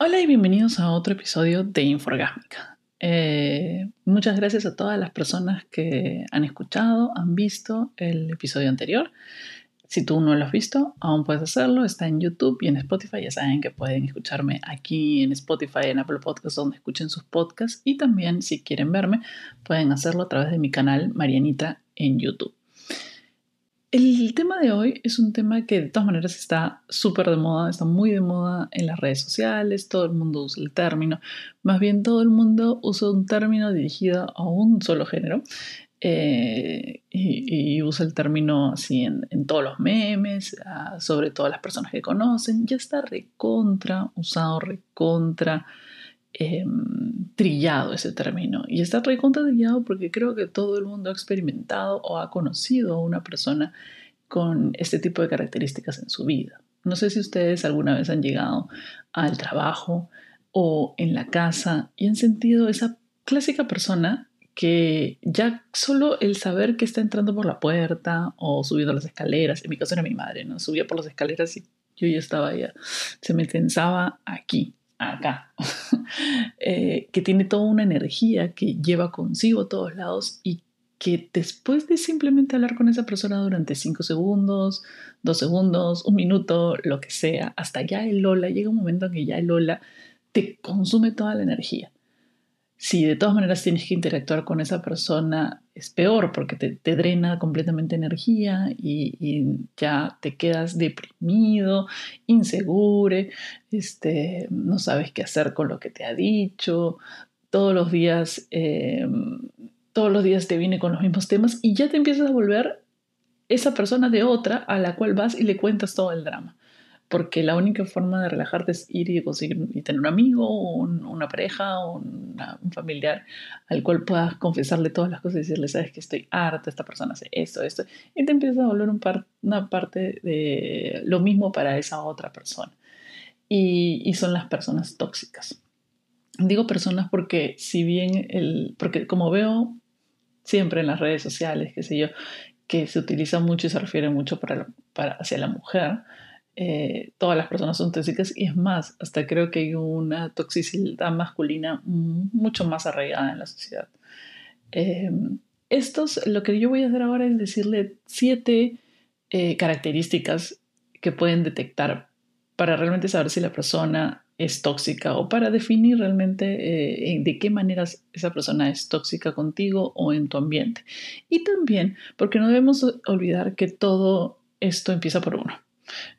Hola y bienvenidos a otro episodio de Inforgásmica. Eh, muchas gracias a todas las personas que han escuchado, han visto el episodio anterior. Si tú no lo has visto, aún puedes hacerlo. Está en YouTube y en Spotify. Ya saben que pueden escucharme aquí en Spotify, en Apple Podcasts, donde escuchen sus podcasts. Y también, si quieren verme, pueden hacerlo a través de mi canal Marianita en YouTube. El tema de hoy es un tema que de todas maneras está súper de moda, está muy de moda en las redes sociales, todo el mundo usa el término, más bien todo el mundo usa un término dirigido a un solo género eh, y, usa el término así en, todos los memes, sobre todas las personas que conocen, ya está recontra, usado recontra Em, trillado ese término. Y está recontra trillado porque creo que todo el mundo ha experimentado o ha conocido a una persona con este tipo de características en su vida. No sé si ustedes alguna vez han llegado al trabajo o en la casa y han sentido esa clásica persona que ya solo el saber que está entrando por la puerta o subiendo las escaleras, en mi caso era mi madre, ¿no? Subía por las escaleras y yo ya estaba ya, se me tensaba aquí, acá, eh, que tiene toda una energía que lleva consigo a todos lados y que después de simplemente hablar con esa persona durante cinco segundos, dos segundos, un minuto, lo que sea, hasta ya el Lola, llega un momento en que ya el Lola te consume toda la energía. Si de todas maneras tienes que interactuar con esa persona, es peor porque te, drena completamente energía y, ya te quedas deprimido, inseguro, este, no sabes qué hacer con lo que te ha dicho, todos los días, em, todos los días te viene con los mismos temas y ya te empiezas a volver esa persona de otra a la cual vas y le cuentas todo el drama porque la única forma de relajarte es ir y conseguir y tener un amigo, una pareja, o un familiar al cual puedas confesarle todas las cosas y decirle, sabes que estoy harta, esta persona hace esto, esto, y te empieza a volver un una parte de lo mismo para esa otra persona. Y, y, son las personas tóxicas. Digo personas porque si bien el, porque como veo siempre en las redes sociales, qué sé yo, que se utiliza mucho y se refiere mucho para, para hacia la mujer, eh, todas las personas son tóxicas y es más, hasta creo que hay una toxicidad masculina mucho más arraigada en la sociedad. Eh, estos, lo que yo voy a hacer ahora es decirle siete eh, características que pueden detectar para realmente saber si la persona es tóxica o para definir realmente de qué maneras esa persona es tóxica contigo o en tu ambiente. Y también porque no debemos olvidar que todo esto empieza por uno.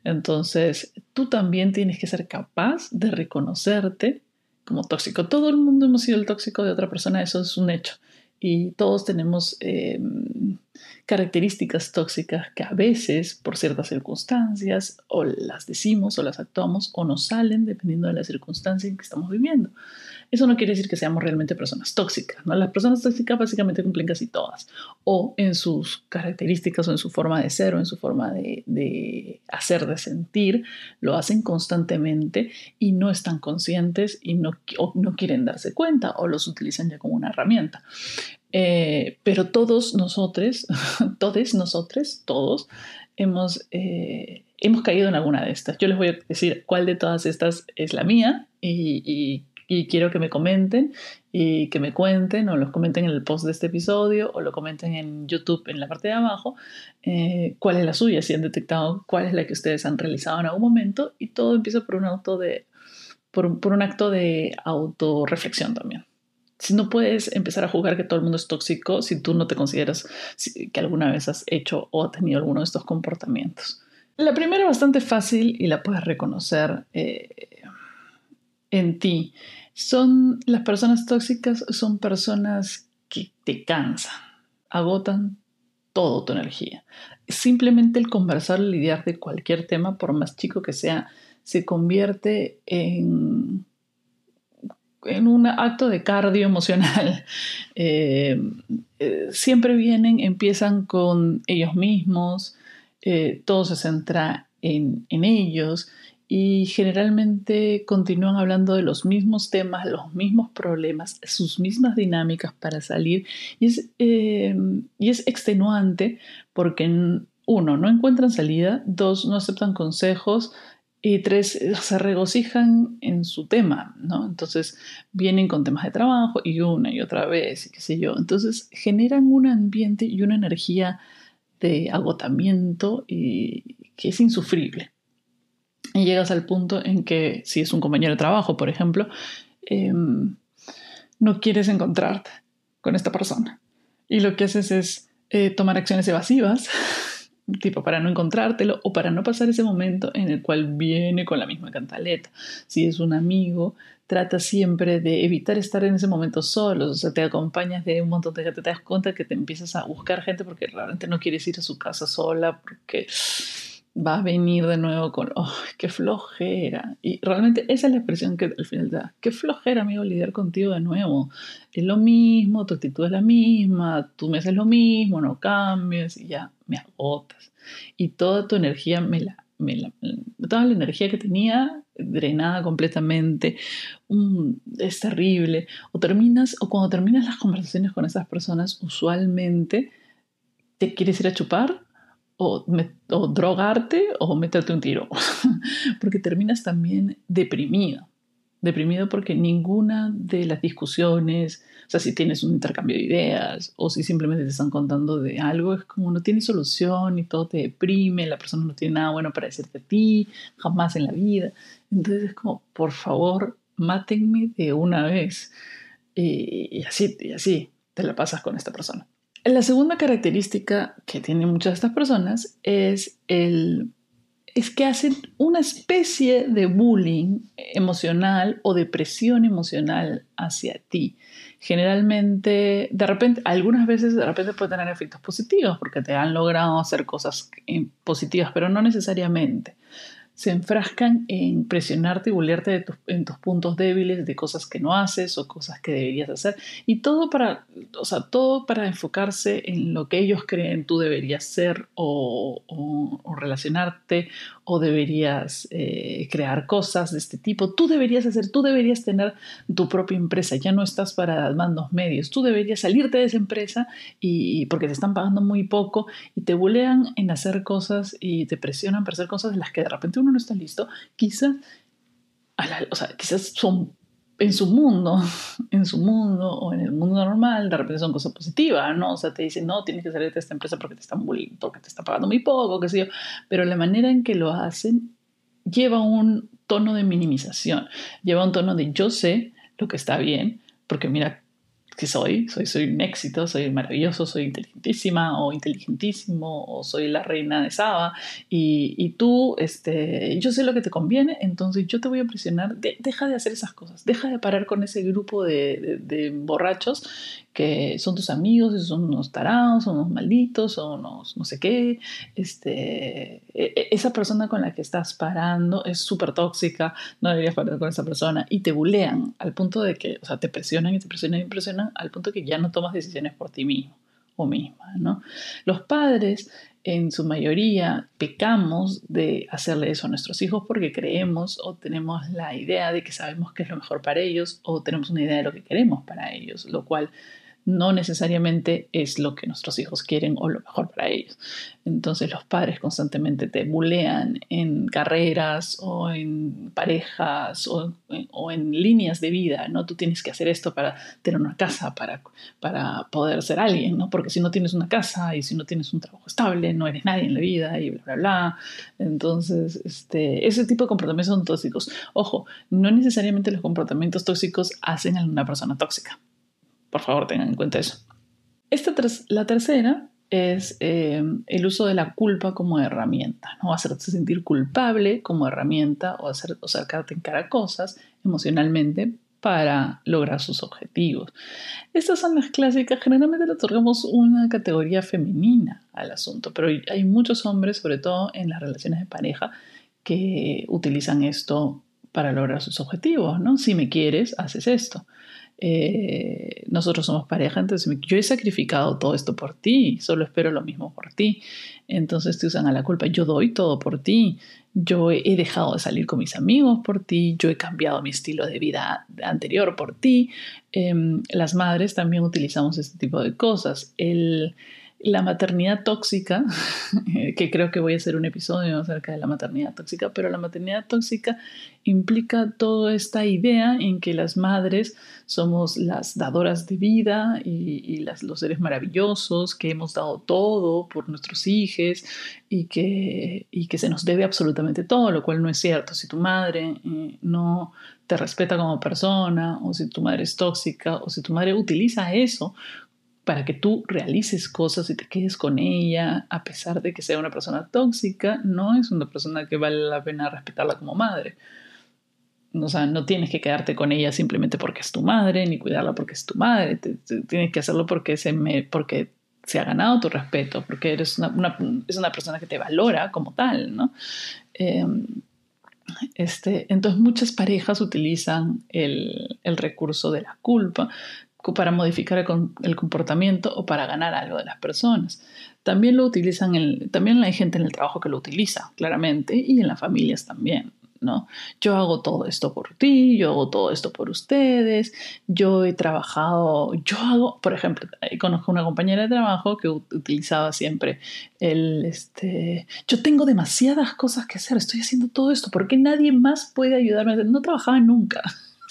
Entonces, tú también tienes que ser capaz de reconocerte como tóxico. Todo el mundo hemos sido el tóxico de otra persona, eso es un hecho. Y todos tenemos em, características tóxicas que a veces, por ciertas circunstancias, o las decimos o las actuamos o nos salen dependiendo de la circunstancia en que estamos viviendo. Eso no quiere decir que seamos realmente personas tóxicas, ¿no? Las personas tóxicas básicamente cumplen casi todas, o en sus características, o en su forma de ser, o en su forma de, hacer, de sentir, lo hacen constantemente y no están conscientes y no, no quieren darse cuenta, o los utilizan ya como una herramienta. Eh, pero todos nosotros, todos nosotros, todos, hemos, eh, hemos caído en alguna de estas. Yo les voy a decir cuál de todas estas es la mía y, y y quiero que me comenten y que me cuenten o los comenten en el post de este episodio o lo comenten en YouTube en la parte de abajo eh, cuál es la suya, si han detectado cuál es la que ustedes han realizado en algún momento y todo empieza por un auto de por, por un acto de autorreflexión también. Si no puedes empezar a juzgar que todo el mundo es tóxico si tú no te consideras que alguna vez has hecho o has tenido alguno de estos comportamientos. La primera es bastante fácil y la puedes reconocer eh, en ti son las personas tóxicas, son personas que te cansan, agotan toda tu energía. Simplemente el conversar, lidiar de cualquier tema, por más chico que sea, se convierte en, en un acto de cardio emocional. Eh, eh, siempre vienen, empiezan con ellos mismos, eh, todo se centra en, en ellos y generalmente continúan hablando de los mismos temas, los mismos problemas, sus mismas dinámicas para salir y es, eh, y es extenuante porque uno, no encuentran salida, dos, no aceptan consejos Y tres, se regocijan en su tema, ¿no? Entonces vienen con temas de trabajo y una y otra vez, y qué sé yo. Entonces generan un ambiente y una energía de agotamiento y que es insufrible. Y llegas al punto en que, si es un compañero de trabajo, por ejemplo, em, no quieres encontrarte con esta persona. Y lo que haces es eh, tomar acciones evasivas, tipo para no encontrártelo o para no pasar ese momento en el cual viene con la misma cantaleta. Si es un amigo, trata siempre de evitar estar en ese momento solo, o sea, te acompañas de un montón de gente, te das cuenta que te empiezas a buscar gente porque realmente no quieres ir a su casa sola, porque va a venir de nuevo con, oh, qué flojera. Y realmente esa es la expresión que al final da, qué flojera, amigo, lidiar contigo de nuevo. Es lo mismo, tu actitud es la misma, tú me haces lo mismo, no cambies y ya me agotas. Y toda tu energía me la, me la toda la energía que tenía drenada completamente, es terrible. O terminas, o cuando terminas las conversaciones con esas personas, usualmente te quieres ir a chupar o, drogarte o meterte un tiro, porque terminas también deprimido. Deprimido porque ninguna de las discusiones, o sea, si tienes un intercambio de ideas o si simplemente te están contando de algo, es como no tiene solución y todo te deprime, la persona no tiene nada bueno para decirte a ti, jamás en la vida. Entonces es como, por favor, mátenme de una vez. Y, así, y así te la pasas con esta persona. La segunda característica que tienen muchas de estas personas es, el, es que hacen una especie de bullying emocional o depresión emocional hacia ti. Generalmente, de repente, algunas veces de repente puede tener efectos positivos porque te han logrado hacer cosas eh, positivas, pero no necesariamente se enfrascan en presionarte y bullearte en tus puntos débiles, de cosas que no haces o cosas que deberías hacer. Y todo para, o sea, todo para enfocarse en lo que ellos creen tú deberías ser o, relacionarte o deberías eh, crear cosas de este tipo. Tú deberías hacer, tú deberías tener tu propia empresa. Ya no estás para mandos medios. Tú deberías salirte de esa empresa y porque te están pagando muy poco y te bulean en hacer cosas y te presionan para hacer cosas de las que de repente uno no está listo, quizás, o sea, quizás son en su mundo, en su mundo o en el mundo normal, de repente son cosas positivas, ¿no? O sea, te dicen, no, tienes que salir de esta empresa porque te están porque te están pagando muy poco, qué sé yo. Pero la manera en que lo hacen lleva un tono de minimización, lleva un tono de yo sé lo que está bien, porque mira, soy, soy, soy un éxito, soy maravilloso, soy inteligentísima o inteligentísimo o soy la reina de Saba. Y, tú, este, yo sé lo que te conviene, entonces yo te voy a presionar, deja de hacer esas cosas, deja de parar con ese grupo de, borrachos que son tus amigos, son unos tarados, son unos malditos, son unos no sé qué, este, e, e, esa persona con la que estás parando es súper tóxica, no deberías parar con esa persona y te bulean al punto de que, o sea, te presionan y te presionan y te presionan al punto que ya no tomas decisiones por ti mismo o misma. ¿no? Los padres, en su mayoría, pecamos de hacerle eso a nuestros hijos porque creemos o tenemos la idea de que sabemos qué es lo mejor para ellos o tenemos una idea de lo que queremos para ellos, lo cual no necesariamente es lo que nuestros hijos quieren o lo mejor para ellos. Entonces los padres constantemente te bulean en carreras o en parejas o, en líneas de vida, ¿no? Tú tienes que hacer esto para tener una casa, para, para poder ser alguien, ¿no? Porque si no tienes una casa y si no tienes un trabajo estable, no eres nadie en la vida y bla, bla, bla. Entonces, este, ese tipo de comportamientos son tóxicos. Ojo, no necesariamente los comportamientos tóxicos hacen a una persona tóxica por favor, tengan en cuenta eso. Esta la tercera es eh, el uso de la culpa como herramienta, ¿no? Hacerte sentir culpable como herramienta o, hacer, o sacarte en cara cosas emocionalmente para lograr sus objetivos. Estas son las clásicas, generalmente le otorgamos una categoría femenina al asunto, pero hay muchos hombres, sobre todo en las relaciones de pareja, que utilizan esto para lograr sus objetivos, ¿no? Si me quieres, haces esto. Eh, nosotros somos pareja, entonces yo he sacrificado todo esto por ti, solo espero lo mismo por ti. Entonces te usan a la culpa, yo doy todo por ti, yo he dejado de salir con mis amigos por ti, yo he cambiado mi estilo de vida anterior por ti. Em, las madres también utilizamos este tipo de cosas. El, la maternidad tóxica, que creo que voy a hacer un episodio acerca de la maternidad tóxica, pero la maternidad tóxica implica toda esta idea en que las madres somos las dadoras de vida y, los seres maravillosos, que hemos dado todo por nuestros hijos y que, y que se nos debe absolutamente todo, lo cual no es cierto. Si tu madre eh, no te respeta como persona, o si tu madre es tóxica, o si tu madre utiliza eso para que tú realices cosas y te quedes con ella, a pesar de que sea una persona tóxica, no es una persona que vale la pena respetarla como madre. O sea, no tienes que quedarte con ella simplemente porque es tu madre, ni cuidarla porque es tu madre. tienes que hacerlo porque se, me, porque se ha ganado tu respeto, porque eres una, es una persona que te valora como tal, ¿no? Em, este, entonces muchas parejas utilizan el, el, recurso de la culpa para modificar el, comportamiento o para ganar algo de las personas. También lo utilizan, el, también hay gente en el trabajo que lo utiliza, claramente, y en las familias también. ¿no? Yo hago todo esto por ti, yo hago todo esto por ustedes, yo he trabajado, yo hago, por ejemplo, conozco una compañera de trabajo que utilizaba siempre el, este, yo tengo demasiadas cosas que hacer, estoy haciendo todo esto, ¿por qué nadie más puede ayudarme? No trabajaba nunca.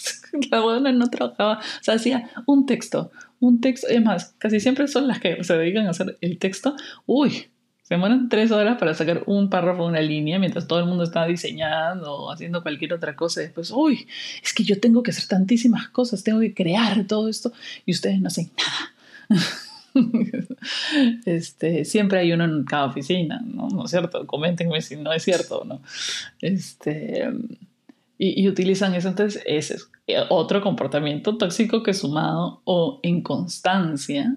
la buena no trabajaba, o sea, hacía un texto, un texto, es más, casi siempre son las que se dedican a hacer el texto, uy, se demoran tres horas para sacar un párrafo una línea mientras todo el mundo está diseñando o haciendo cualquier otra cosa. Y después, uy, es que yo tengo que hacer tantísimas cosas, tengo que crear todo esto y ustedes no hacen nada. este, siempre hay uno en cada oficina, ¿no? ¿No es cierto? Coméntenme si no es cierto o no. Este, y, utilizan eso. Entonces, ese es otro comportamiento tóxico que sumado o inconstancia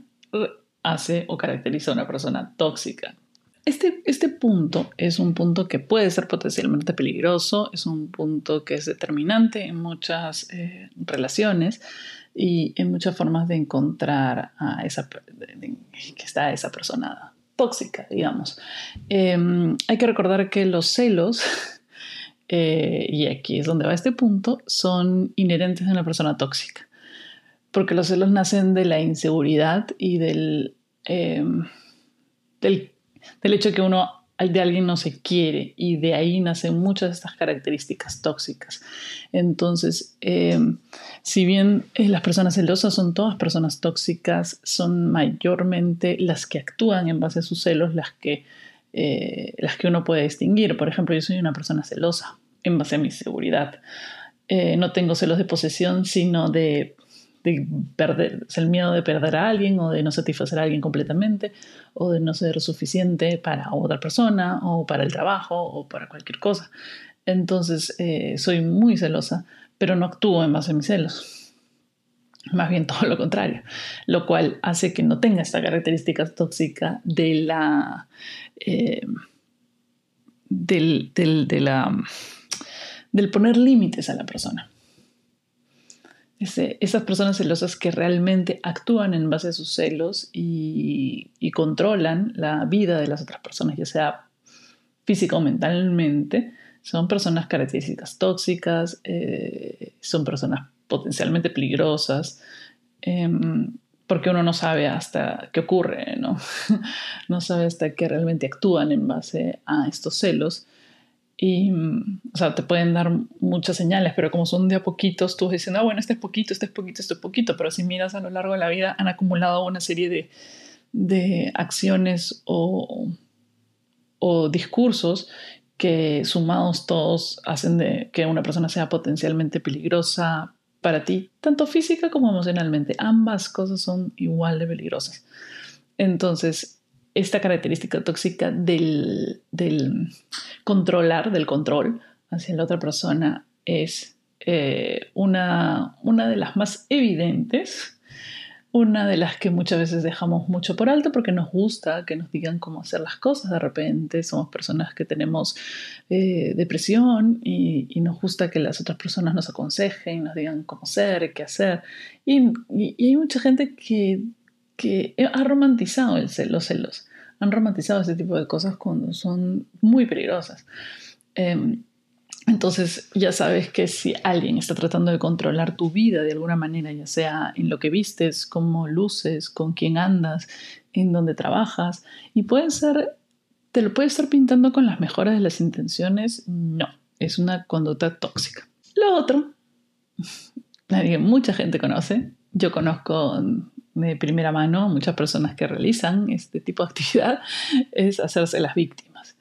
hace o caracteriza a una persona tóxica. Este, este punto es un punto que puede ser potencialmente peligroso, es un punto que es determinante en muchas eh, relaciones y en muchas formas de encontrar a esa, que está esa persona tóxica, digamos. Em, hay que recordar que los celos eh, y aquí es donde va este punto, son inherentes a una persona tóxica. Porque los celos nacen de la inseguridad y del, em, del, hecho que uno de alguien no se quiere y de ahí nacen muchas de estas características tóxicas. Entonces, em, si bien eh, las personas celosas son todas personas tóxicas, son mayormente las que actúan en base a sus celos las que, eh, las que uno puede distinguir. Por ejemplo, yo soy una persona celosa en base a mi seguridad. Eh, no tengo celos de posesión, sino de, perder, es el miedo de perder a alguien o de no satisfacer a alguien completamente o de no ser suficiente para otra persona o para el trabajo o para cualquier cosa. Entonces eh, soy muy celosa, pero no actúo en base a mis celos. Más bien todo lo contrario, lo cual hace que no tenga esta característica tóxica de la... Eh, del, de la del poner límites a la persona. esas personas celosas que realmente actúan en base a sus celos y, controlan la vida de las otras personas, ya sea física o mentalmente, son personas características tóxicas, eh, son personas potencialmente peligrosas, em, porque uno no sabe hasta qué ocurre, ¿no? no sabe hasta qué realmente actúan en base a estos celos y, o sea, te pueden dar muchas señales, pero como son de a poquitos, tú dices, ah, bueno, este es poquito, este es poquito, este es poquito, pero si miras a lo largo de la vida, han acumulado una serie de, de acciones o, o discursos que sumados todos hacen de que una persona sea potencialmente peligrosa para ti, tanto física como emocionalmente. Ambas cosas son igual de peligrosas. Entonces, esta característica tóxica del, controlar, del control hacia la otra persona es eh, una, una de las más evidentes, una de las que muchas veces dejamos mucho por alto porque nos gusta que nos digan cómo hacer las cosas. De repente somos personas que tenemos eh, depresión y, nos gusta que las otras personas nos aconsejen, nos digan cómo ser, qué hacer. y hay mucha gente que que ha romantizado el los celos, han romantizado ese tipo de cosas cuando son muy peligrosas. Em, entonces ya sabes que si alguien está tratando de controlar tu vida de alguna manera, ya sea en lo que vistes, cómo luces, con quién andas, en donde trabajas y puede ser, te lo puede estar pintando con las mejoras de las intenciones. No, es una conducta tóxica. Lo otro, nadie, mucha gente conoce, yo conozco de primera mano muchas personas que realizan este tipo de actividad, es hacerse las víctimas.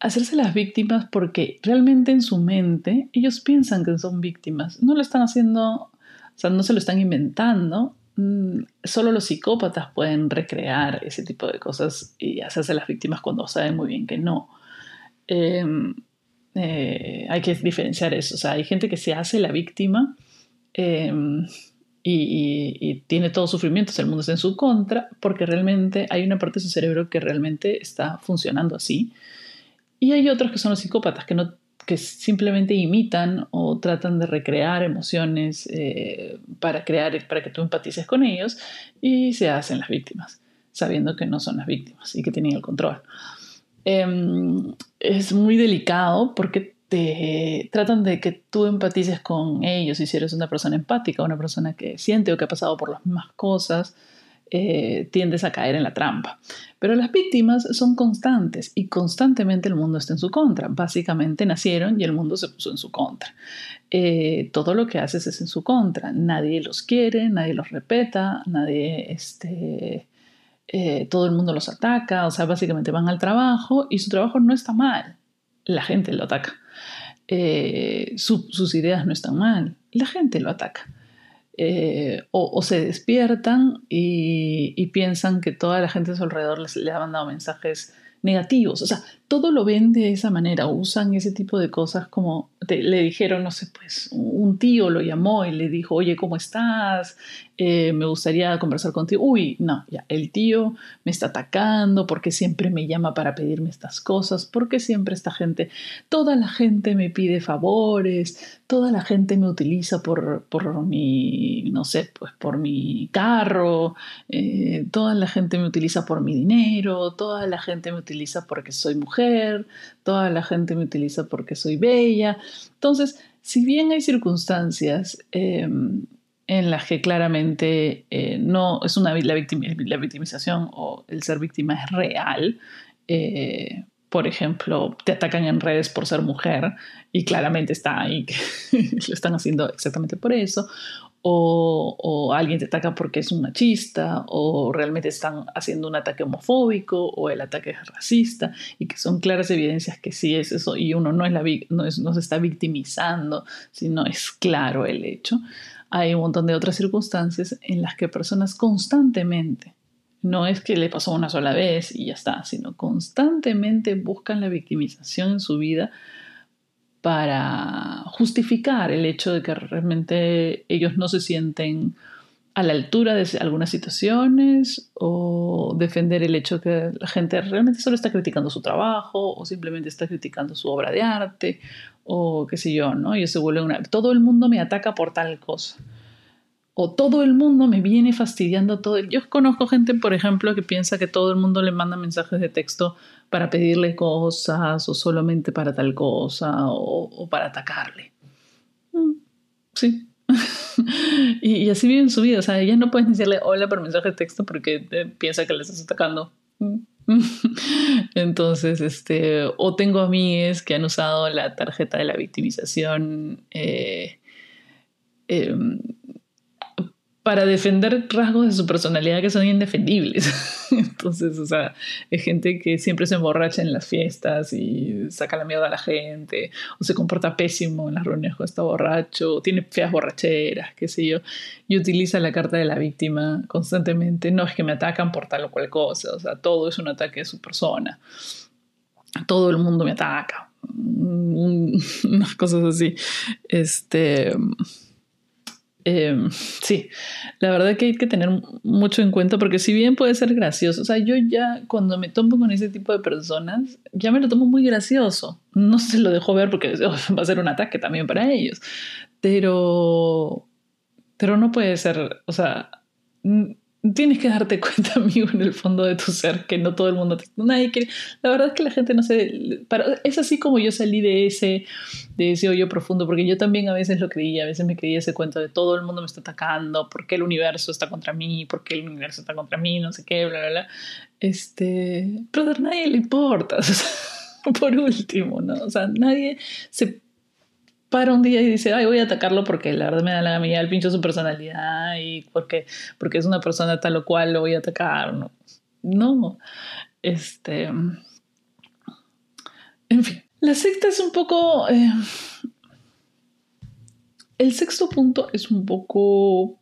Hacerse las víctimas porque realmente en su mente ellos piensan que son víctimas, no lo están haciendo, o sea, no se lo están inventando, mm, solo los psicópatas pueden recrear ese tipo de cosas y hacerse las víctimas cuando saben muy bien que no. Em, eh, hay que diferenciar eso, o sea, hay gente que se hace la víctima. Em, y, tiene todo sufrimiento, el mundo está en su contra, porque realmente hay una parte de su cerebro que realmente está funcionando así. Y hay otros que son los psicópatas, que, no, que simplemente imitan o tratan de recrear emociones eh, para, crear, para que tú empatices con ellos y se hacen las víctimas, sabiendo que no son las víctimas y que tienen el control. Em, es muy delicado porque tratan de que tú empatices con ellos y si eres una persona empática, una persona que siente o que ha pasado por las mismas cosas, eh, tiendes a caer en la trampa. Pero las víctimas son constantes y constantemente el mundo está en su contra. Básicamente nacieron y el mundo se puso en su contra. Eh, todo lo que haces es en su contra. Nadie los quiere, nadie los respeta, nadie, este, eh, todo el mundo los ataca. O sea, básicamente van al trabajo y su trabajo no está mal. La gente lo ataca. Eh, sus ideas no están mal, la gente lo ataca. Eh, o, se despiertan y, piensan que toda la gente a su alrededor les, le ha mandado mensajes negativos. O sea, todo lo ven de esa manera, usan ese tipo de cosas como le dijeron, no sé, pues un tío lo llamó y le dijo, oye, ¿cómo estás? Eh, me gustaría conversar contigo. Uy, no, ya, el tío me está atacando porque siempre me llama para pedirme estas cosas, porque siempre esta gente, toda la gente me pide favores, toda la gente me utiliza por, por mi, no sé, pues por mi carro, eh, toda la gente me utiliza por mi dinero, toda la gente me utiliza porque soy mujer toda la gente me utiliza porque soy bella. Entonces, si bien hay circunstancias em, en las que claramente eh, no es una la, la, victimización o el ser víctima es real, eh, por ejemplo, te atacan en redes por ser mujer y claramente está ahí que lo están haciendo exactamente por eso, o, alguien te ataca porque es un machista, o realmente están haciendo un ataque homofóbico, o el ataque es racista, y que son claras evidencias que sí es eso, y uno no, es la, no, no se está victimizando, sino es claro el hecho. Hay un montón de otras circunstancias en las que personas constantemente, no es que le pasó una sola vez y ya está, sino constantemente buscan la victimización en su vida para justificar el hecho de que realmente ellos no se sienten a la altura de algunas situaciones o defender el hecho que la gente realmente solo está criticando su trabajo o simplemente está criticando su obra de arte o qué sé yo, ¿no? Y se vuelve una... Todo el mundo me ataca por tal cosa o todo el mundo me viene fastidiando todo. Yo conozco gente, por ejemplo, que piensa que todo el mundo le manda mensajes de texto para pedirle cosas o solamente para tal cosa o, para atacarle. Mm, sí. y, así viven su vida. O sea, ya no puedes decirle hola por mensaje de texto porque piensa que le estás atacando. Mm. Entonces, este, o tengo amigas que han usado la tarjeta de la victimización eh, em, para defender rasgos de su personalidad que son indefendibles. Entonces, o sea, es gente que siempre se emborracha en las fiestas y saca la mierda a la gente, o se comporta pésimo en las reuniones cuando está borracho, o tiene feas borracheras, qué sé yo, y utiliza la carta de la víctima constantemente. No es que me atacan por tal o cual cosa, o sea, todo es un ataque de su persona. Todo el mundo me ataca. Unas cosas así. Este Em, sí, la verdad que hay que tener mucho en cuenta porque si bien puede ser gracioso, o sea, yo ya cuando me tomo con ese tipo de personas, ya me lo tomo muy gracioso. No se lo dejo ver porque va a ser un ataque también para ellos, pero, pero no puede ser, o sea, tienes que darte cuenta, amigo, en el fondo de tu ser, que no todo el mundo te... Nadie quiere... La verdad es que la gente no se... Para, es así como yo salí de ese, de ese hoyo profundo, porque yo también a veces lo creía, a veces me creía ese cuento de todo el mundo me está atacando, por qué el universo está contra mí, por qué el universo está contra mí, no sé qué, bla, bla, bla. Este... Pero a nadie le importa. por último, ¿no? O sea, nadie se para un día y dice, ay, voy a atacarlo porque la verdad me da la gamilla el pincho su personalidad y porque, porque es una persona tal o cual lo voy a atacar. No, no. Este. En fin, la secta es un poco. Eh, el sexto punto es un poco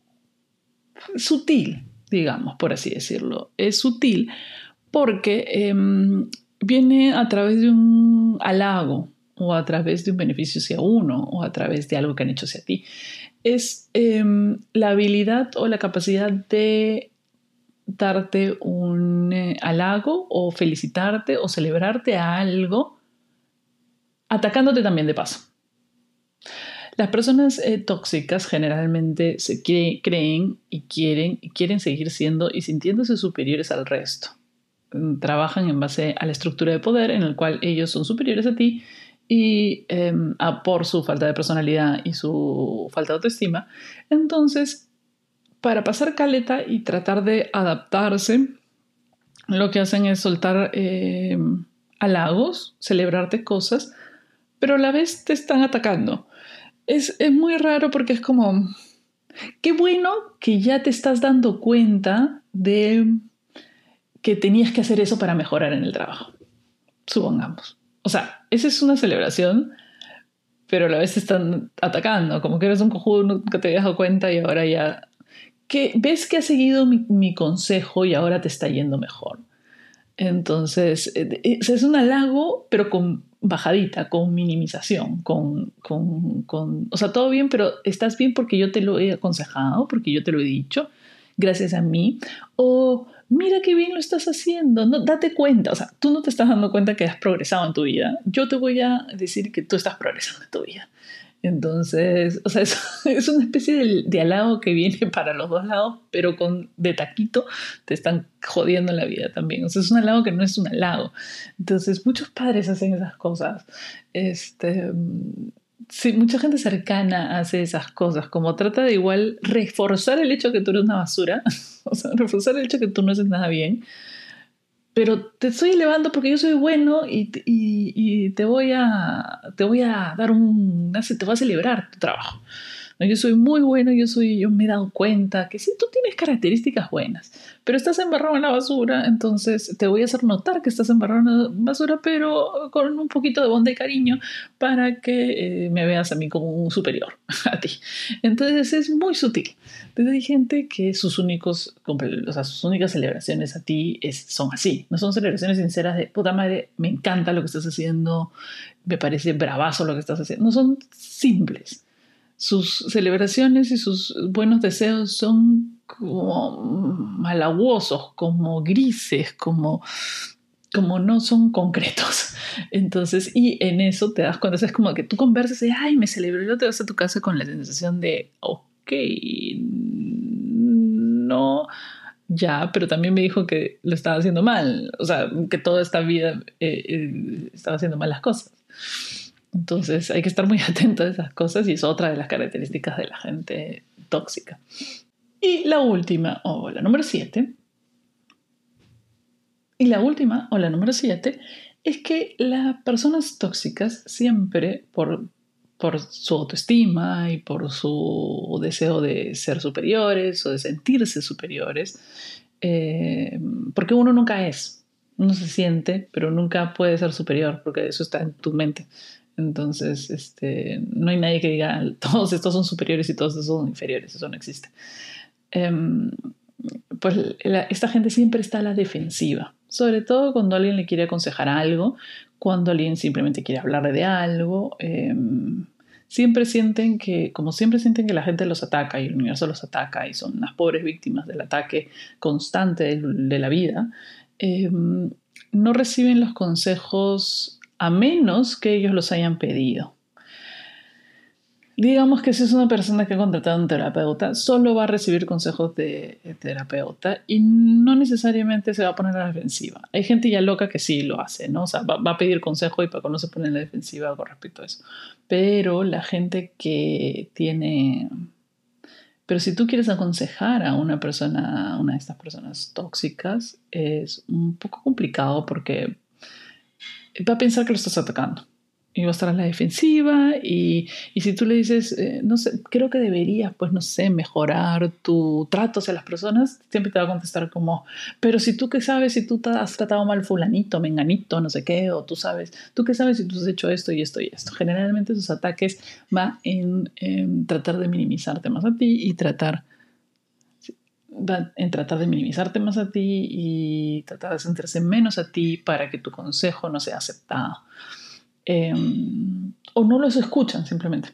sutil, digamos, por así decirlo. Es sutil porque em, viene a través de un halago, o a través de un beneficio hacia uno o a través de algo que han hecho hacia ti. Es em, la habilidad o la capacidad de darte un eh, halago o felicitarte o celebrarte a algo atacándote también de paso. Las personas eh, tóxicas generalmente se creen y quieren, quieren seguir siendo y sintiéndose superiores al resto. Trabajan en base a la estructura de poder en el cual ellos son superiores a ti y em, por su falta de personalidad y su falta de autoestima. Entonces, para pasar caleta y tratar de adaptarse, lo que hacen es soltar em, halagos, celebrarte cosas, pero a la vez te están atacando. Es, es muy raro porque es como, qué bueno que ya te estás dando cuenta de que tenías que hacer eso para mejorar en el trabajo, supongamos. O sea, esa es una celebración, pero a la vez te están atacando, como que eres un cojudo, nunca te habías dado cuenta y ahora ya... Que ves que has seguido mi, consejo y ahora te está yendo mejor. Entonces, eh, eh, es un halago, pero con bajadita, con minimización, con, con, con, o sea, todo bien, pero estás bien porque yo te lo he aconsejado, porque yo te lo he dicho, gracias a mí, o mira qué bien lo estás haciendo, no, date cuenta, o sea, tú no te estás dando cuenta que has progresado en tu vida, yo te voy a decir que tú estás progresando en tu vida. Entonces, o sea, es, una especie de, de, halago que viene para los dos lados, pero con de taquito te están jodiendo la vida también. O sea, es un halago que no es un halago. Entonces, muchos padres hacen esas cosas. Este, Sí, mucha gente cercana hace esas cosas, como trata de igual reforzar el hecho que tú eres una basura, o sea, reforzar el hecho que tú no haces nada bien, pero te estoy elevando porque yo soy bueno y, y, te, voy a, te voy a dar un, te voy a celebrar tu trabajo. Yo soy muy bueno, yo, soy, yo me he dado cuenta que sí, tú tienes características buenas, pero estás embarrado en la basura, entonces te voy a hacer notar que estás embarrado en la basura, pero con un poquito de bondad y cariño para que eh, me veas a mí como un superior a ti. Entonces es muy sutil. Entonces hay gente que sus, únicos, o sea, sus únicas celebraciones a ti es, son así, no son celebraciones sinceras de puta madre, me encanta lo que estás haciendo, me parece bravazo lo que estás haciendo, no son simples sus celebraciones y sus buenos deseos son como malaguosos, como grises, como, como no son concretos. Entonces, y en eso te das cuenta, es como que tú conversas y, ay, me celebro, y luego te vas a tu casa con la sensación de, ok, no, ya, pero también me dijo que lo estaba haciendo mal, o sea, que toda esta vida eh, eh, estaba haciendo mal las cosas. Entonces hay que estar muy atento a esas cosas y es otra de las características de la gente tóxica. Y la última, o la número siete, y la última, o la número siete, es que las personas tóxicas siempre, por, por su autoestima y por su deseo de ser superiores o de sentirse superiores, eh, porque uno nunca es, uno se siente, pero nunca puede ser superior, porque eso está en tu mente. Entonces, este, no hay nadie que diga todos estos son superiores y todos estos son inferiores, eso no existe. Em, pues esta gente siempre está a la defensiva, sobre todo cuando alguien le quiere aconsejar algo, cuando alguien simplemente quiere hablarle de algo. Em, siempre sienten que, como siempre sienten que la gente los ataca y el universo los ataca y son unas pobres víctimas del ataque constante de, la vida, em, no reciben los consejos a menos que ellos los hayan pedido. digamos que si es una persona que ha contratado a un terapeuta, solo va a recibir consejos de terapeuta y no necesariamente se va a poner a la defensiva. Hay gente ya loca que sí lo hace, ¿no? O sea, va, a pedir consejo y que no se pone en la defensiva con respecto a eso. Pero la gente que tiene... Pero si tú quieres aconsejar a una persona, una de estas personas tóxicas, es un poco complicado porque va a pensar que lo estás atacando y va a estar a la defensiva y, y si tú le dices, eh, no sé, creo que deberías, pues no sé, mejorar tu trato hacia las personas, siempre te va a contestar como, pero si tú qué sabes, si tú te has tratado mal fulanito, menganito, no sé qué, o tú sabes, tú qué sabes si tú has hecho esto y esto y esto. Generalmente sus ataques van en, en tratar de minimizarte más a ti y tratar va en tratar de minimizarte más a ti y tratar de sentirse menos a ti para que tu consejo no sea aceptado. Em, o no los escuchan simplemente.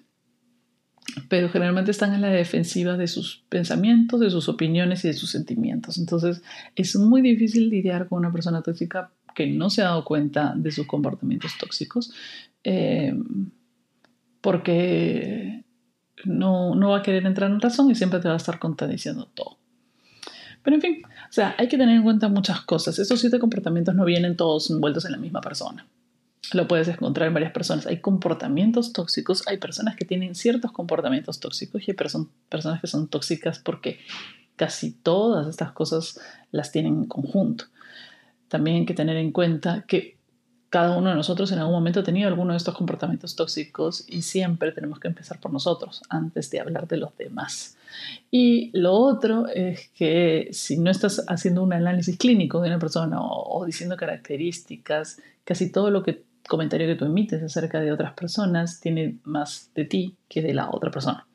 Pero generalmente están en la defensiva de sus pensamientos, de sus opiniones y de sus sentimientos. Entonces es muy difícil lidiar con una persona tóxica que no se ha dado cuenta de sus comportamientos tóxicos em, porque no, no, va a querer entrar en razón y siempre te va a estar contradiciendo todo. Pero en fin, o sea, hay que tener en cuenta muchas cosas. Estos siete comportamientos no vienen todos envueltos en la misma persona lo puedes encontrar en varias personas. Hay comportamientos tóxicos, hay personas que tienen ciertos comportamientos tóxicos y hay personas que son tóxicas porque casi todas estas cosas las tienen en conjunto. También hay que tener en cuenta que cada uno de nosotros en algún momento ha tenido alguno de estos comportamientos tóxicos y siempre tenemos que empezar por nosotros antes de hablar de los demás. Y lo otro es que si no estás haciendo un análisis clínico de una persona o, diciendo características, casi todo lo que comentario que tú emites acerca de otras personas tiene más de ti que de la otra persona.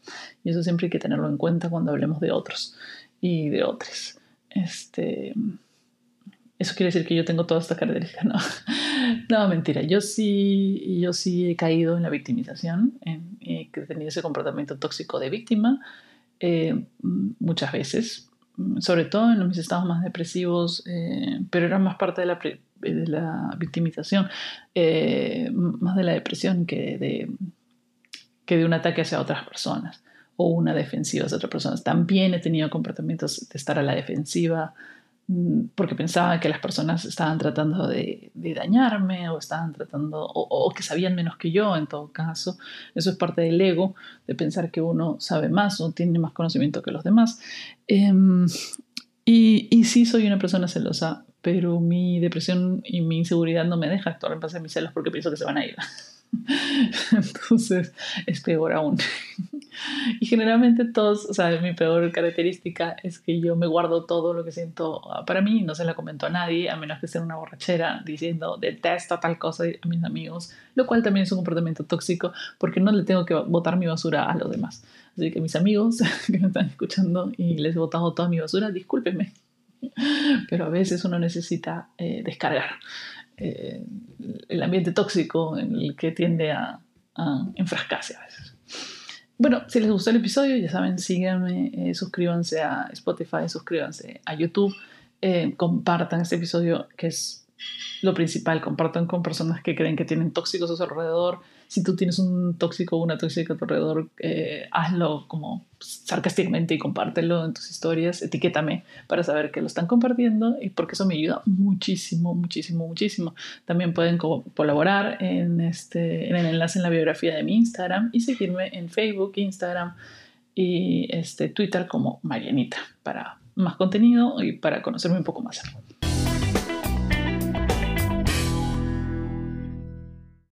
Y eso siempre hay que tenerlo en cuenta cuando hablemos de otros y de otros. Este, eso quiere decir que yo tengo toda esta característica, no. no, mentira. Yo sí, yo sí he caído en la victimización, en, he tenido ese comportamiento tóxico de víctima eh, muchas veces, sobre todo en mis estados más depresivos, eh, pero era más parte de la de la victimización, eh, más de la depresión que de, que de un ataque hacia otras personas o una defensiva hacia otras personas. También he tenido comportamientos de estar a la defensiva porque pensaba que las personas estaban tratando de, dañarme o estaban tratando o, que sabían menos que yo en todo caso. Eso es parte del ego, de pensar que uno sabe más o tiene más conocimiento que los demás. Em, y, y sí soy una persona celosa, pero mi depresión y mi inseguridad no me deja actuar en base a mis celos porque pienso que se van a ir. Entonces es peor aún. y generalmente todos, o sea, mi peor característica es que yo me guardo todo lo que siento para mí no se la comento a nadie, a menos que sea una borrachera diciendo detesto tal cosa a mis amigos, lo cual también es un comportamiento tóxico porque no le tengo que botar mi basura a los demás. Así que mis amigos que me están escuchando y les he botado toda mi basura, discúlpenme pero a veces uno necesita eh, descargar eh, el ambiente tóxico en el que tiende a, enfrascarse a veces. Bueno, si les gustó el episodio, ya saben, síganme, eh, suscríbanse a Spotify, suscríbanse a YouTube, compartan este episodio que es lo principal, compartan con personas que creen que tienen tóxicos a su alrededor, si tú tienes un tóxico o una tóxica a tu alrededor, eh, hazlo como sarcásticamente y compártelo en tus historias, etiquétame para saber que lo están compartiendo y porque eso me ayuda muchísimo, muchísimo, muchísimo. También pueden colaborar en, este, en el enlace en la biografía de mi Instagram y seguirme en Facebook, Instagram y este, Twitter como Marianita para más contenido y para conocerme un poco más.